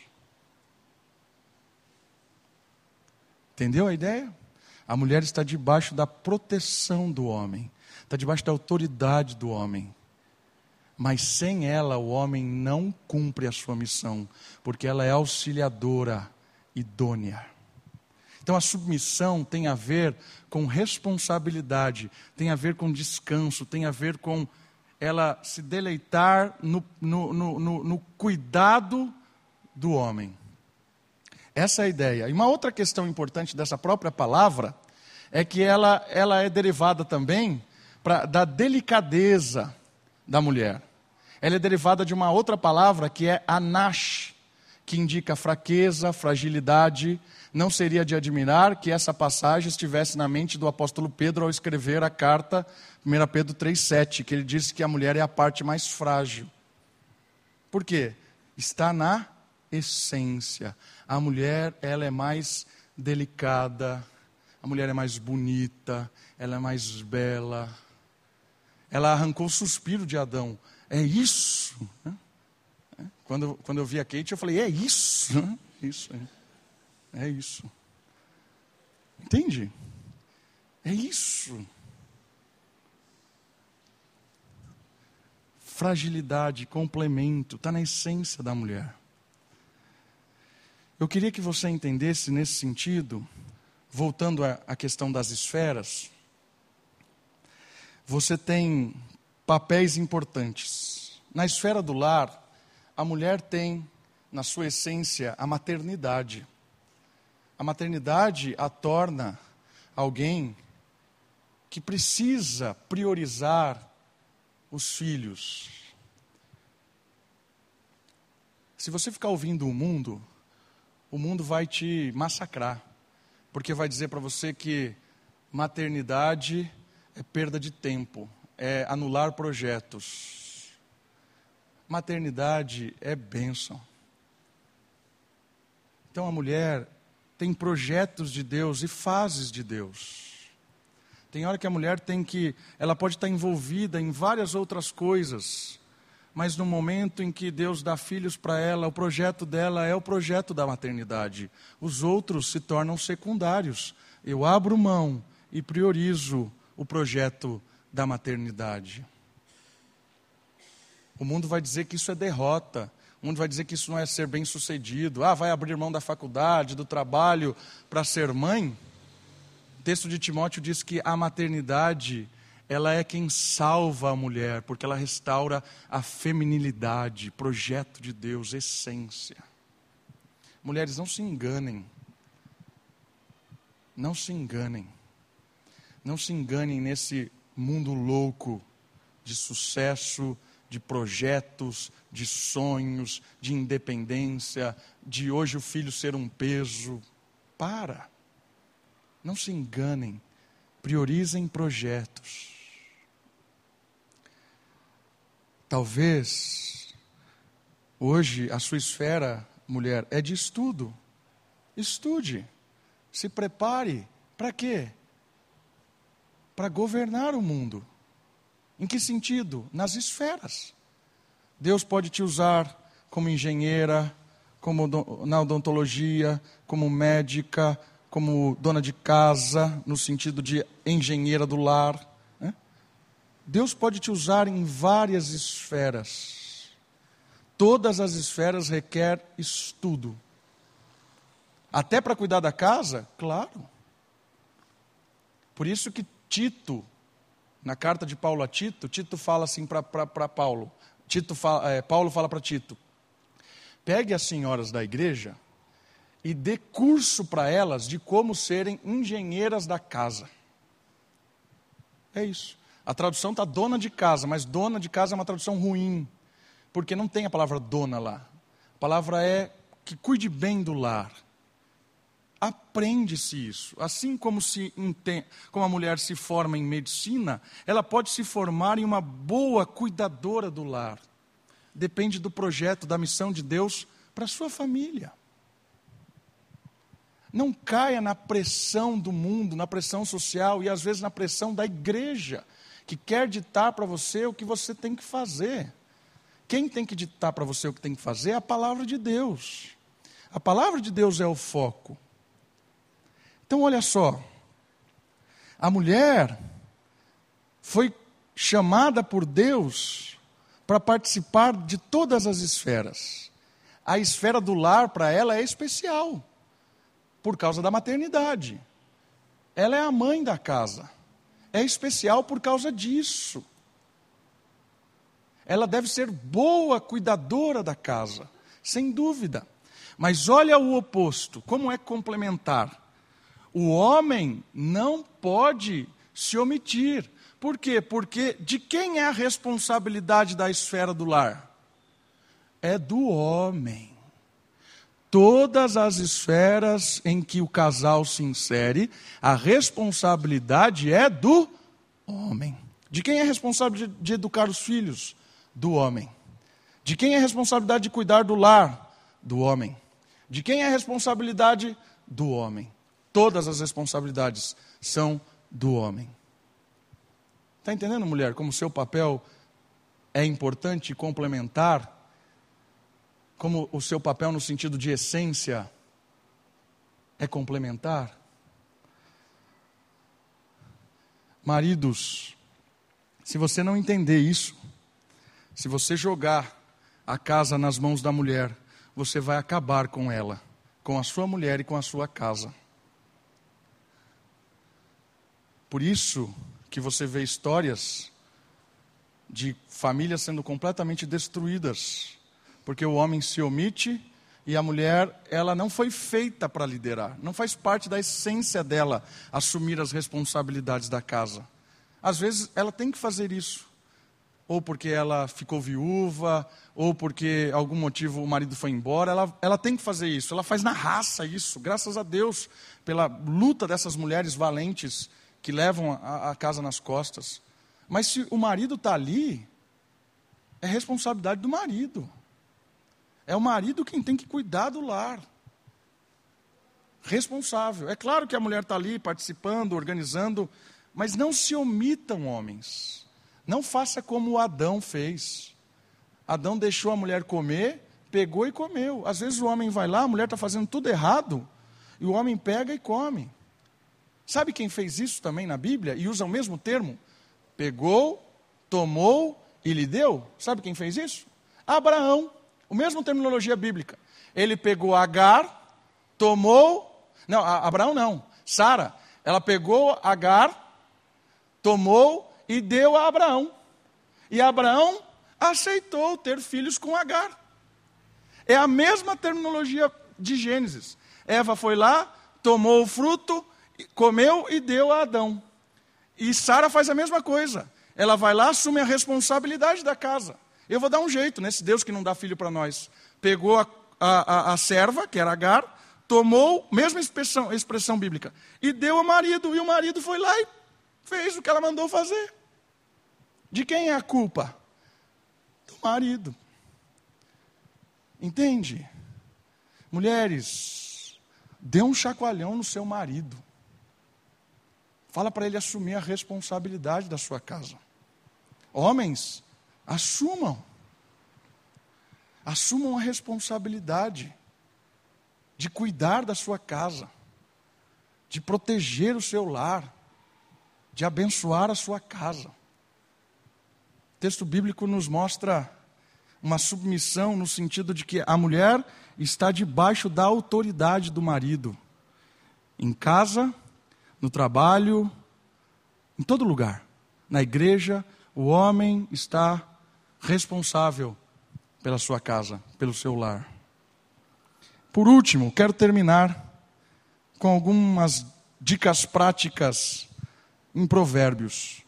Entendeu a ideia? A mulher está debaixo da proteção do homem, está debaixo da autoridade do homem. Mas sem ela, o homem não cumpre a sua missão, porque ela é auxiliadora idônea. Então a submissão tem a ver com responsabilidade, tem a ver com descanso, tem a ver com ela se deleitar no, no, no, no pra do homem. Essa é a ideia. E uma outra questão importante dessa própria palavra é que ela, ela é derivada também pra, da delicadeza da mulher. Ela é derivada de uma outra palavra que é anash, que indica fraqueza, fragilidade, não seria de admirar que essa passagem estivesse na mente do apóstolo Pedro ao escrever a carta 1 Pedro 3,7, que ele disse que a mulher é a parte mais frágil. Por quê? Está na essência. A mulher, ela é mais delicada, a mulher é mais bonita, ela é mais bela. Ela arrancou o suspiro de Adão. É isso. Né? Quando, quando eu vi a Kate, eu falei, é isso. Isso. É. Isso. Entende? É isso. Fragilidade, complemento, está na essência da mulher. Eu queria que você entendesse nesse sentido, voltando à questão das esferas, você tem papéis importantes. Na esfera do lar, a mulher tem, na sua essência, a maternidade. A maternidade a torna alguém que precisa priorizar os filhos. Se você ficar ouvindo o mundo, o mundo vai te massacrar, porque vai dizer para você que maternidade é perda de tempo, é anular projetos. Maternidade é bênção. Então a mulher tem projetos de Deus e fases de Deus. Tem hora que a mulher tem que, ela pode estar envolvida em várias outras coisas, mas no momento em que Deus dá filhos para ela, o projeto dela é o projeto da maternidade. Os outros se tornam secundários. Eu abro mão e priorizo o projeto da maternidade. O mundo vai dizer que isso é derrota, o mundo vai dizer que isso não é ser bem sucedido. Ah, vai abrir mão da faculdade, do trabalho para ser mãe. O texto de Timóteo diz que a maternidade, ela é quem salva a mulher, porque ela restaura a feminilidade, projeto de Deus, essência. Mulheres, não se enganem. Não se enganem. Não se enganem nesse mundo louco de sucesso, de projetos, de sonhos, de independência, de hoje o filho ser um peso. Para. Não se enganem. Priorizem projetos. Talvez hoje a sua esfera, mulher, é de estudo. Estude, se prepare. Para quê? Para governar o mundo. Em que sentido? Nas esferas. Deus pode te usar como engenheira, como na odontologia, como médica, como dona de casa, no sentido de engenheira do lar. Né? Deus pode te usar em várias esferas. Todas as esferas requer estudo. Até para cuidar da casa? Claro. Por isso que Tito, na carta de Paulo a Tito, Tito fala assim para Paulo. Tito fala, é, Paulo fala para Tito: pegue as senhoras da igreja e dê curso para elas de como serem engenheiras da casa. É isso. A tradução está dona de casa, mas dona de casa é uma tradução ruim, porque não tem a palavra dona lá. A palavra é que cuide bem do lar. Aprende-se isso. Assim como, se como a mulher se forma em medicina, ela pode se formar em uma boa cuidadora do lar. Depende do projeto, da missão de Deus para a sua família. Não caia na pressão do mundo, na pressão social e às vezes na pressão da igreja, que quer ditar para você o que você tem que fazer. Quem tem que ditar para você o que tem que fazer é a palavra de Deus. A palavra de Deus é o foco. Então, olha só. A mulher foi chamada por Deus para participar de todas as esferas. A esfera do lar para ela é especial por causa da maternidade. Ela é a mãe da casa. É especial por causa disso. Ela deve ser boa cuidadora da casa, sem dúvida. Mas olha o oposto, como é complementar. O homem não pode se omitir. Por quê? Porque de quem é a responsabilidade da esfera do lar? É do homem todas as esferas em que o casal se insere, a responsabilidade é do homem. De quem é a responsabilidade de educar os filhos? Do homem. De quem é a responsabilidade de cuidar do lar? Do homem. De quem é a responsabilidade? Do homem. Todas as responsabilidades são do homem. Está entendendo, mulher, como o seu papel é importante complementar como o seu papel no sentido de essência é complementar. Maridos, se você não entender isso, se você jogar a casa nas mãos da mulher, você vai acabar com ela, com a sua mulher e com a sua casa. Por isso que você vê histórias de famílias sendo completamente destruídas porque o homem se omite e a mulher, ela não foi feita para liderar, não faz parte da essência dela assumir as responsabilidades da casa. Às vezes ela tem que fazer isso, ou porque ela ficou viúva, ou porque algum motivo o marido foi embora, ela, ela tem que fazer isso, ela faz na raça isso, graças a Deus, pela luta dessas mulheres valentes que levam a, a casa nas costas. Mas se o marido está ali, é responsabilidade do marido. É o marido quem tem que cuidar do lar. Responsável. É claro que a mulher está ali participando, organizando, mas não se omitam, homens. Não faça como Adão fez. Adão deixou a mulher comer, pegou e comeu. Às vezes o homem vai lá, a mulher está fazendo tudo errado, e o homem pega e come. Sabe quem fez isso também na Bíblia e usa o mesmo termo? Pegou, tomou e lhe deu. Sabe quem fez isso? Abraão. O mesmo terminologia bíblica. Ele pegou Agar, tomou. Não, Abraão não. Sara. Ela pegou Agar, tomou e deu a Abraão. E Abraão aceitou ter filhos com Agar. É a mesma terminologia de Gênesis. Eva foi lá, tomou o fruto, comeu e deu a Adão. E Sara faz a mesma coisa. Ela vai lá, assume a responsabilidade da casa. Eu vou dar um jeito nesse Deus que não dá filho para nós. Pegou a, a, a, serva, que era Agar, tomou, mesma expressão, expressão bíblica, e deu ao marido. E o marido foi lá e fez o que ela mandou fazer. De quem é a culpa? do marido. Entende? Mulheres, dê um chacoalhão no seu marido. Fala para ele assumir a responsabilidade da sua casa. Homens, assumam. Assumam a responsabilidade de cuidar da sua casa, de proteger o seu lar, de abençoar a sua casa. O texto bíblico nos mostra uma submissão no sentido de que a mulher está debaixo da autoridade do marido, em casa, no trabalho, em todo lugar. Na igreja, o homem está responsável pela sua casa, pelo seu lar. Por último, quero terminar com algumas dicas práticas em Provérbios.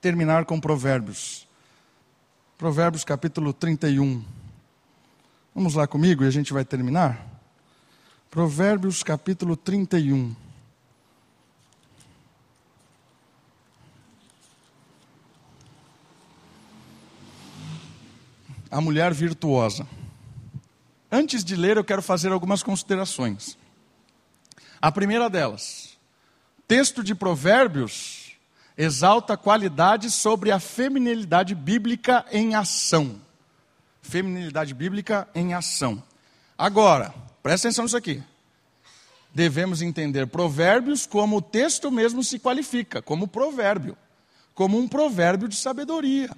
Terminar com Provérbios. Provérbios capítulo 31. Vamos lá comigo e a gente vai terminar? Provérbios capítulo 31. A mulher virtuosa. Antes de ler, eu quero fazer algumas considerações. A primeira delas, texto de Provérbios exalta qualidades sobre a feminilidade bíblica em ação. Feminilidade bíblica em ação. Agora, presta atenção nisso aqui. Devemos entender provérbios como o texto mesmo se qualifica, como provérbio, como um provérbio de sabedoria.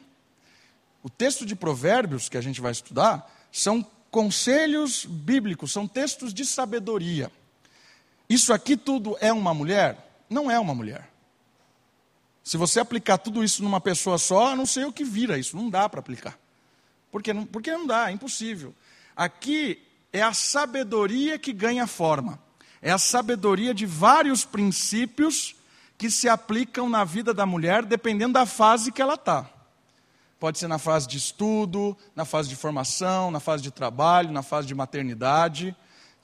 O texto de provérbios que a gente vai estudar são conselhos bíblicos, são textos de sabedoria. Isso aqui tudo é uma mulher? Não é uma mulher. Se você aplicar tudo isso numa pessoa só, não sei o que vira isso, não dá para aplicar. Porque não, porque não dá, é impossível. Aqui é a sabedoria que ganha forma. É a sabedoria de vários princípios que se aplicam na vida da mulher, dependendo da fase que ela está. Pode ser na fase de estudo, na fase de formação, na fase de trabalho, na fase de maternidade.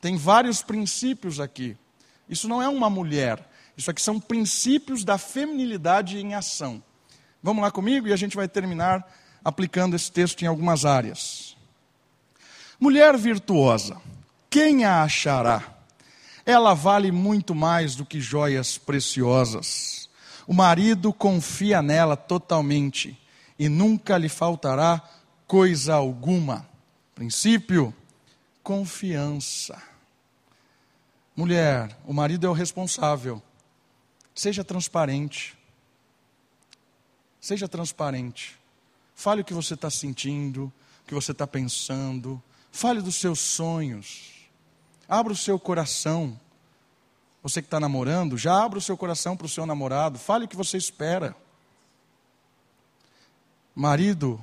Tem vários princípios aqui. Isso não é uma mulher. Isso aqui são princípios da feminilidade em ação. Vamos lá comigo e a gente vai terminar aplicando esse texto em algumas áreas. Mulher virtuosa, quem a achará? Ela vale muito mais do que joias preciosas. O marido confia nela totalmente e nunca lhe faltará coisa alguma. Princípio: confiança. Mulher, o marido é o responsável. Seja transparente. Seja transparente. Fale o que você está sentindo, o que você está pensando. Fale dos seus sonhos. Abra o seu coração. Você que está namorando, já abra o seu coração para o seu namorado. Fale o que você espera. Marido,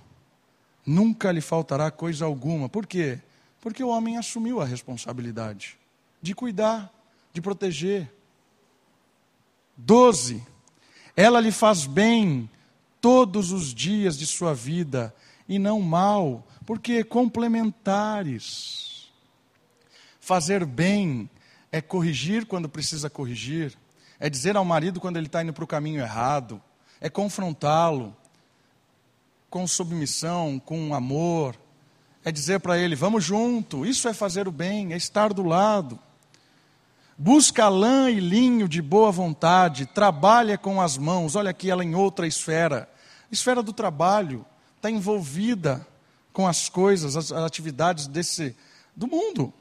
nunca lhe faltará coisa alguma. Por quê? Porque o homem assumiu a responsabilidade de cuidar, de proteger. Doze, ela lhe faz bem todos os dias de sua vida e não mal, porque complementares. Fazer bem é corrigir quando precisa corrigir, é dizer ao marido quando ele está indo para o caminho errado, é confrontá-lo, com submissão, com amor. É dizer para ele: vamos junto, isso é fazer o bem, é estar do lado. Busca lã e linho de boa vontade, trabalha com as mãos. Olha aqui ela em outra esfera esfera do trabalho, está envolvida com as coisas, as atividades desse do mundo.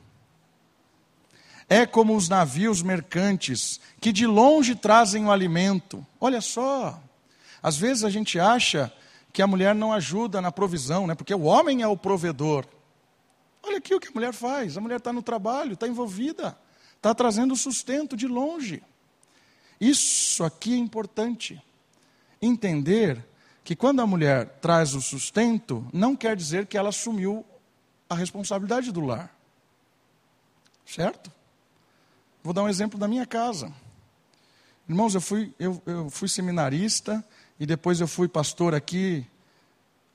É como os navios mercantes que de longe trazem o alimento. Olha só, às vezes a gente acha que a mulher não ajuda na provisão, né? porque o homem é o provedor. Olha aqui o que a mulher faz: a mulher está no trabalho, está envolvida, está trazendo sustento de longe. Isso aqui é importante. Entender que quando a mulher traz o sustento, não quer dizer que ela assumiu a responsabilidade do lar. Certo? Vou dar um exemplo da minha casa. Irmãos, eu fui, eu, eu fui seminarista e depois eu fui pastor aqui,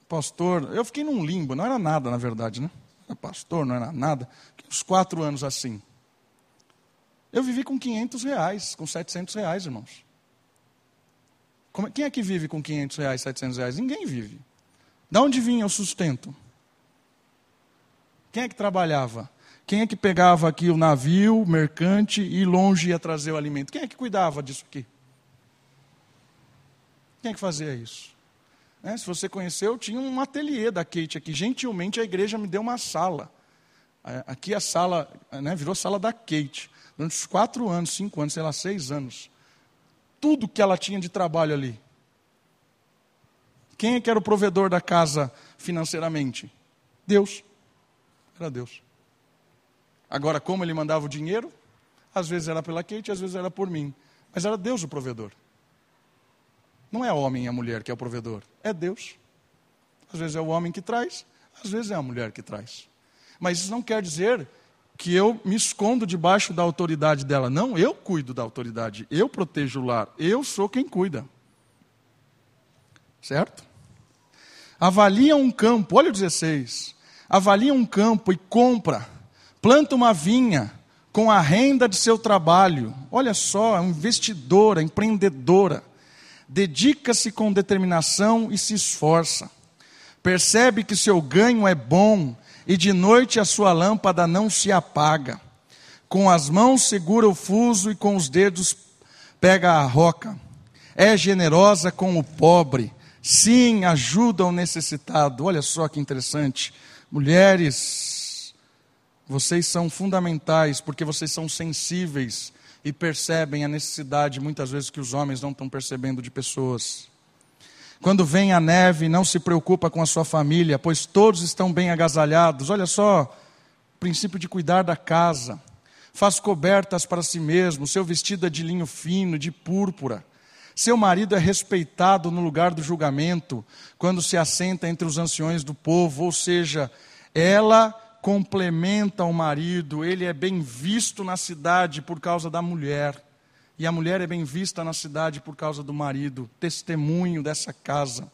pastor, eu fiquei num limbo, não era nada na verdade, né? Era pastor, não era nada, uns quatro anos assim. Eu vivi com 500 reais, com 700 reais, irmãos. Como, quem é que vive com 500 reais, 700 reais? Ninguém vive. Da onde vinha o sustento? Quem é que trabalhava? Quem é que pegava aqui o navio, mercante e longe ia trazer o alimento? Quem é que cuidava disso aqui? Quem é que fazia isso? É, se você conheceu, tinha um ateliê da Kate aqui. Gentilmente a igreja me deu uma sala. É, aqui a sala né, virou sala da Kate. Durante uns quatro anos, cinco anos, sei lá, seis anos. Tudo que ela tinha de trabalho ali. Quem é que era o provedor da casa financeiramente? Deus. Era Deus. Agora, como ele mandava o dinheiro? Às vezes era pela Kate, às vezes era por mim. Mas era Deus o provedor. Não é homem e a mulher que é o provedor, é Deus. Às vezes é o homem que traz, às vezes é a mulher que traz. Mas isso não quer dizer que eu me escondo debaixo da autoridade dela. Não, eu cuido da autoridade, eu protejo o lar, eu sou quem cuida. Certo? Avalia um campo, olha o 16. Avalia um campo e compra planta uma vinha com a renda de seu trabalho. Olha só, é investidora, empreendedora. Dedica-se com determinação e se esforça. Percebe que seu ganho é bom e de noite a sua lâmpada não se apaga. Com as mãos segura o fuso e com os dedos pega a roca. É generosa com o pobre. Sim, ajuda o necessitado. Olha só que interessante. Mulheres, vocês são fundamentais porque vocês são sensíveis e percebem a necessidade, muitas vezes, que os homens não estão percebendo de pessoas. Quando vem a neve, não se preocupa com a sua família, pois todos estão bem agasalhados. Olha só, princípio de cuidar da casa. Faz cobertas para si mesmo, seu vestido é de linho fino, de púrpura. Seu marido é respeitado no lugar do julgamento, quando se assenta entre os anciões do povo, ou seja, ela complementa o marido, ele é bem visto na cidade por causa da mulher, e a mulher é bem vista na cidade por causa do marido, testemunho dessa casa.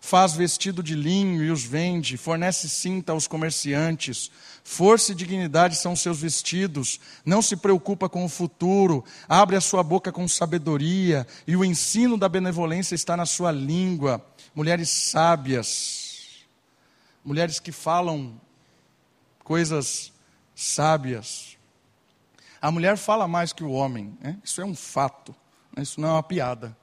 Faz vestido de linho e os vende, fornece cinta aos comerciantes, força e dignidade são seus vestidos, não se preocupa com o futuro, abre a sua boca com sabedoria, e o ensino da benevolência está na sua língua. Mulheres sábias, mulheres que falam coisas sábias. A mulher fala mais que o homem, né? isso é um fato, né? isso não é uma piada.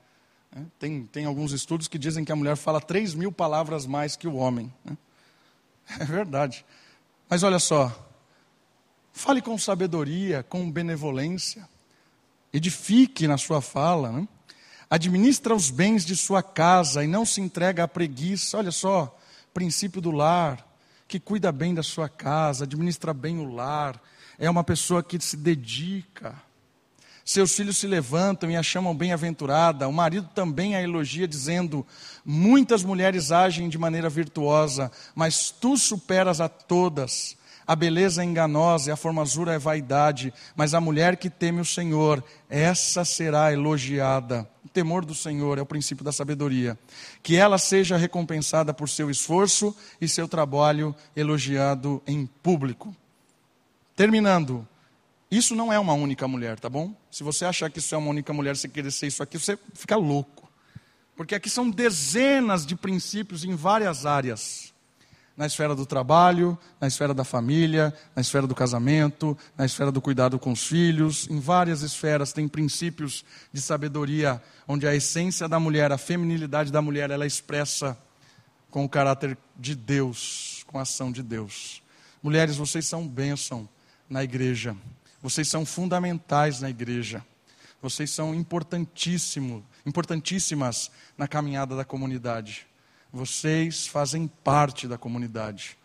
Né? Tem, tem alguns estudos que dizem que a mulher fala 3 mil palavras mais que o homem. Né? *laughs* É verdade. Mas olha só, fale com sabedoria, com benevolência, edifique na sua fala, né? administra os bens de sua casa e não se entrega à preguiça. Olha só, princípio do lar, que cuida bem da sua casa, administra bem o lar, é uma pessoa que se dedica. Seus filhos se levantam e a chamam bem-aventurada. O marido também a elogia, dizendo: Muitas mulheres agem de maneira virtuosa, mas tu superas a todas. A beleza é enganosa e a formosura é vaidade, mas a mulher que teme o Senhor, essa será elogiada. O temor do Senhor é o princípio da sabedoria. Que ela seja recompensada por seu esforço e seu trabalho elogiado em público. Terminando, isso não é uma única mulher, tá bom? Se você achar que isso é uma única mulher, você querer ser isso aqui, você fica louco. Porque aqui são dezenas de princípios em várias áreas na esfera do trabalho, na esfera da família, na esfera do casamento, na esfera do cuidado com os filhos, em várias esferas tem princípios de sabedoria, onde a essência da mulher, a feminilidade da mulher, ela é expressa com o caráter de Deus, com a ação de Deus. Mulheres, vocês são bênção na igreja. Vocês são fundamentais na igreja. Vocês são importantíssimo, importantíssimas na caminhada da comunidade. Vocês fazem parte da comunidade.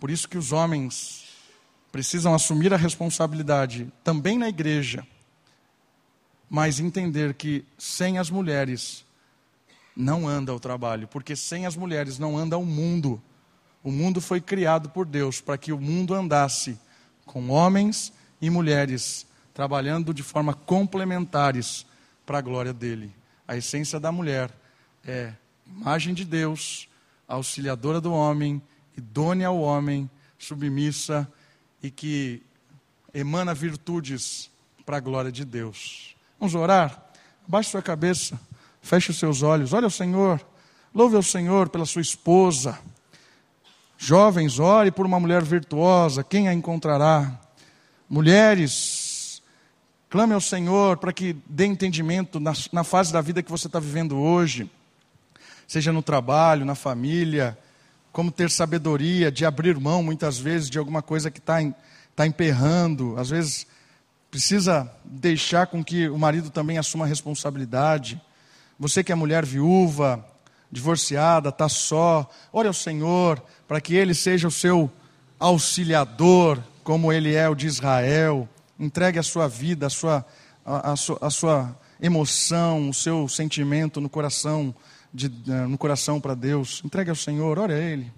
Por isso que os homens precisam assumir a responsabilidade também na igreja, mas entender que sem as mulheres não anda o trabalho, porque sem as mulheres não anda o mundo. O mundo foi criado por Deus para que o mundo andasse com homens e mulheres trabalhando de forma complementares para a glória dele. A essência da mulher é imagem de Deus, auxiliadora do homem, idônea ao homem, submissa e que emana virtudes para a glória de Deus. Vamos orar? Abaixe sua cabeça, feche os seus olhos, olha o Senhor, Louve ao Senhor pela sua esposa. Jovens, ore por uma mulher virtuosa, quem a encontrará? Mulheres, clame ao Senhor para que dê entendimento na, na fase da vida que você está vivendo hoje, seja no trabalho, na família, como ter sabedoria de abrir mão, muitas vezes, de alguma coisa que está tá emperrando, às vezes precisa deixar com que o marido também assuma a responsabilidade. Você que é mulher viúva, divorciada, está só, ore ao Senhor para que Ele seja o seu auxiliador, como Ele é o de Israel. Entregue a sua vida, a sua, a, a a sua emoção, o seu sentimento no coração, de, eh, no coração para Deus. Entregue ao Senhor, ore a Ele.